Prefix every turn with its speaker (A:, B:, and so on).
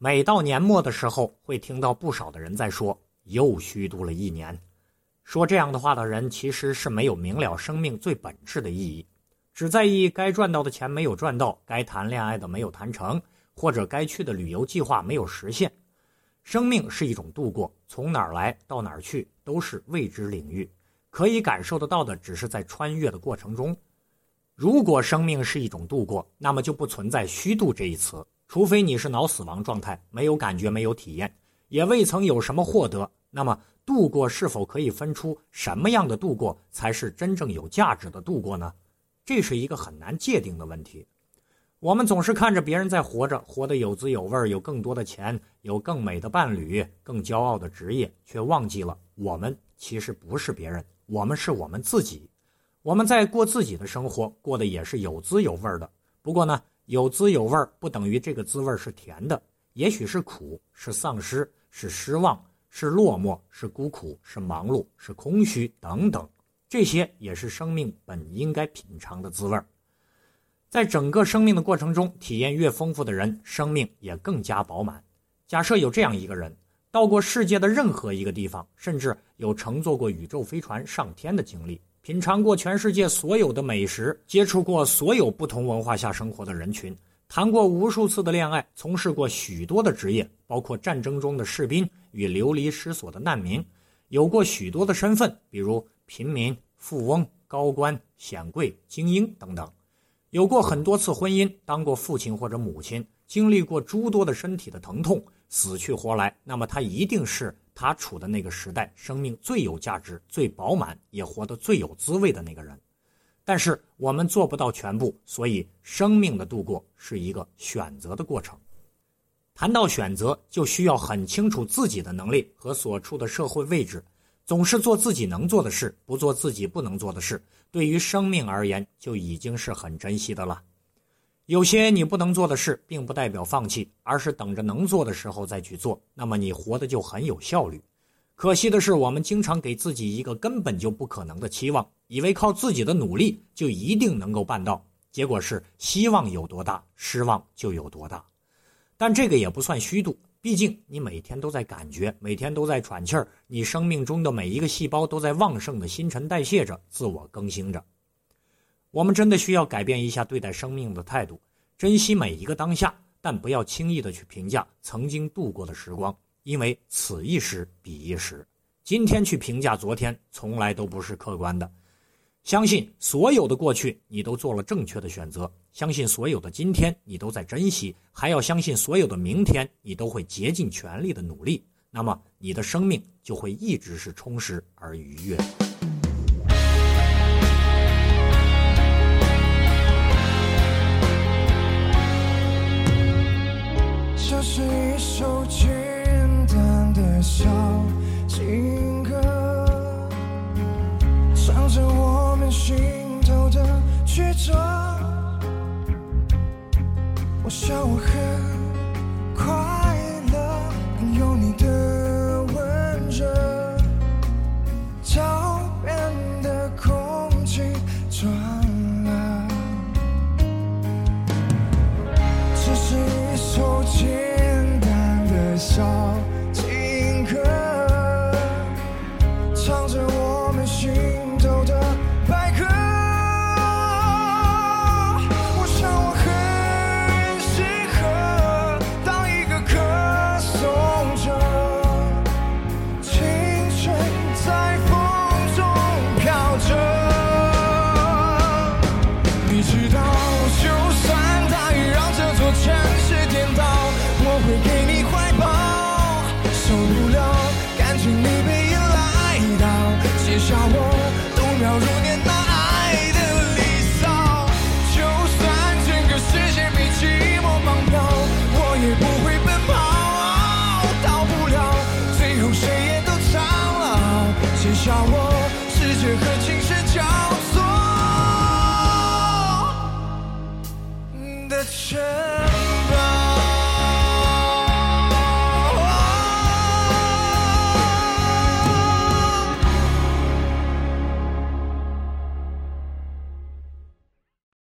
A: 每到年末的时候，会听到不少的人在说“又虚度了一年”。说这样的话的人，其实是没有明了生命最本质的意义，只在意该赚到的钱没有赚到，该谈恋爱的没有谈成，或者该去的旅游计划没有实现。生命是一种度过，从哪儿来到哪儿去都是未知领域，可以感受得到的只是在穿越的过程中。如果生命是一种度过，那么就不存在虚度这一词，除非你是脑死亡状态，没有感觉，没有体验，也未曾有什么获得。那么度过是否可以分出什么样的度过才是真正有价值的度过呢？这是一个很难界定的问题。我们总是看着别人在活着，活得有滋有味，有更多的钱，有更美的伴侣，更骄傲的职业，却忘记了我们其实不是别人，我们是我们自己。我们在过自己的生活，过得也是有滋有味的。不过呢，有滋有味不等于这个滋味是甜的，也许是苦，是丧失，是失望。是落寞，是孤苦，是忙碌，是空虚，等等，这些也是生命本应该品尝的滋味在整个生命的过程中，体验越丰富的人，生命也更加饱满。假设有这样一个人，到过世界的任何一个地方，甚至有乘坐过宇宙飞船上天的经历，品尝过全世界所有的美食，接触过所有不同文化下生活的人群。谈过无数次的恋爱，从事过许多的职业，包括战争中的士兵与流离失所的难民，有过许多的身份，比如平民、富翁、高官、显贵、精英等等，有过很多次婚姻，当过父亲或者母亲，经历过诸多的身体的疼痛，死去活来，那么他一定是他处的那个时代生命最有价值、最饱满，也活得最有滋味的那个人。但是我们做不到全部，所以生命的度过是一个选择的过程。谈到选择，就需要很清楚自己的能力和所处的社会位置，总是做自己能做的事，不做自己不能做的事。对于生命而言，就已经是很珍惜的了。有些你不能做的事，并不代表放弃，而是等着能做的时候再去做。那么你活的就很有效率。可惜的是，我们经常给自己一个根本就不可能的期望，以为靠自己的努力就一定能够办到。结果是希望有多大，失望就有多大。但这个也不算虚度，毕竟你每天都在感觉，每天都在喘气儿，你生命中的每一个细胞都在旺盛的新陈代谢着，自我更新着。我们真的需要改变一下对待生命的态度，珍惜每一个当下，但不要轻易的去评价曾经度过的时光。因为此一时彼一时，今天去评价昨天，从来都不是客观的。相信所有的过去，你都做了正确的选择；相信所有的今天，你都在珍惜；还要相信所有的明天，你都会竭尽全力的努力。那么，你的生命就会一直是充实而愉悦。
B: 这是一首简单的小情歌，唱着我们心头的曲折。我想我很快我世界和琴声交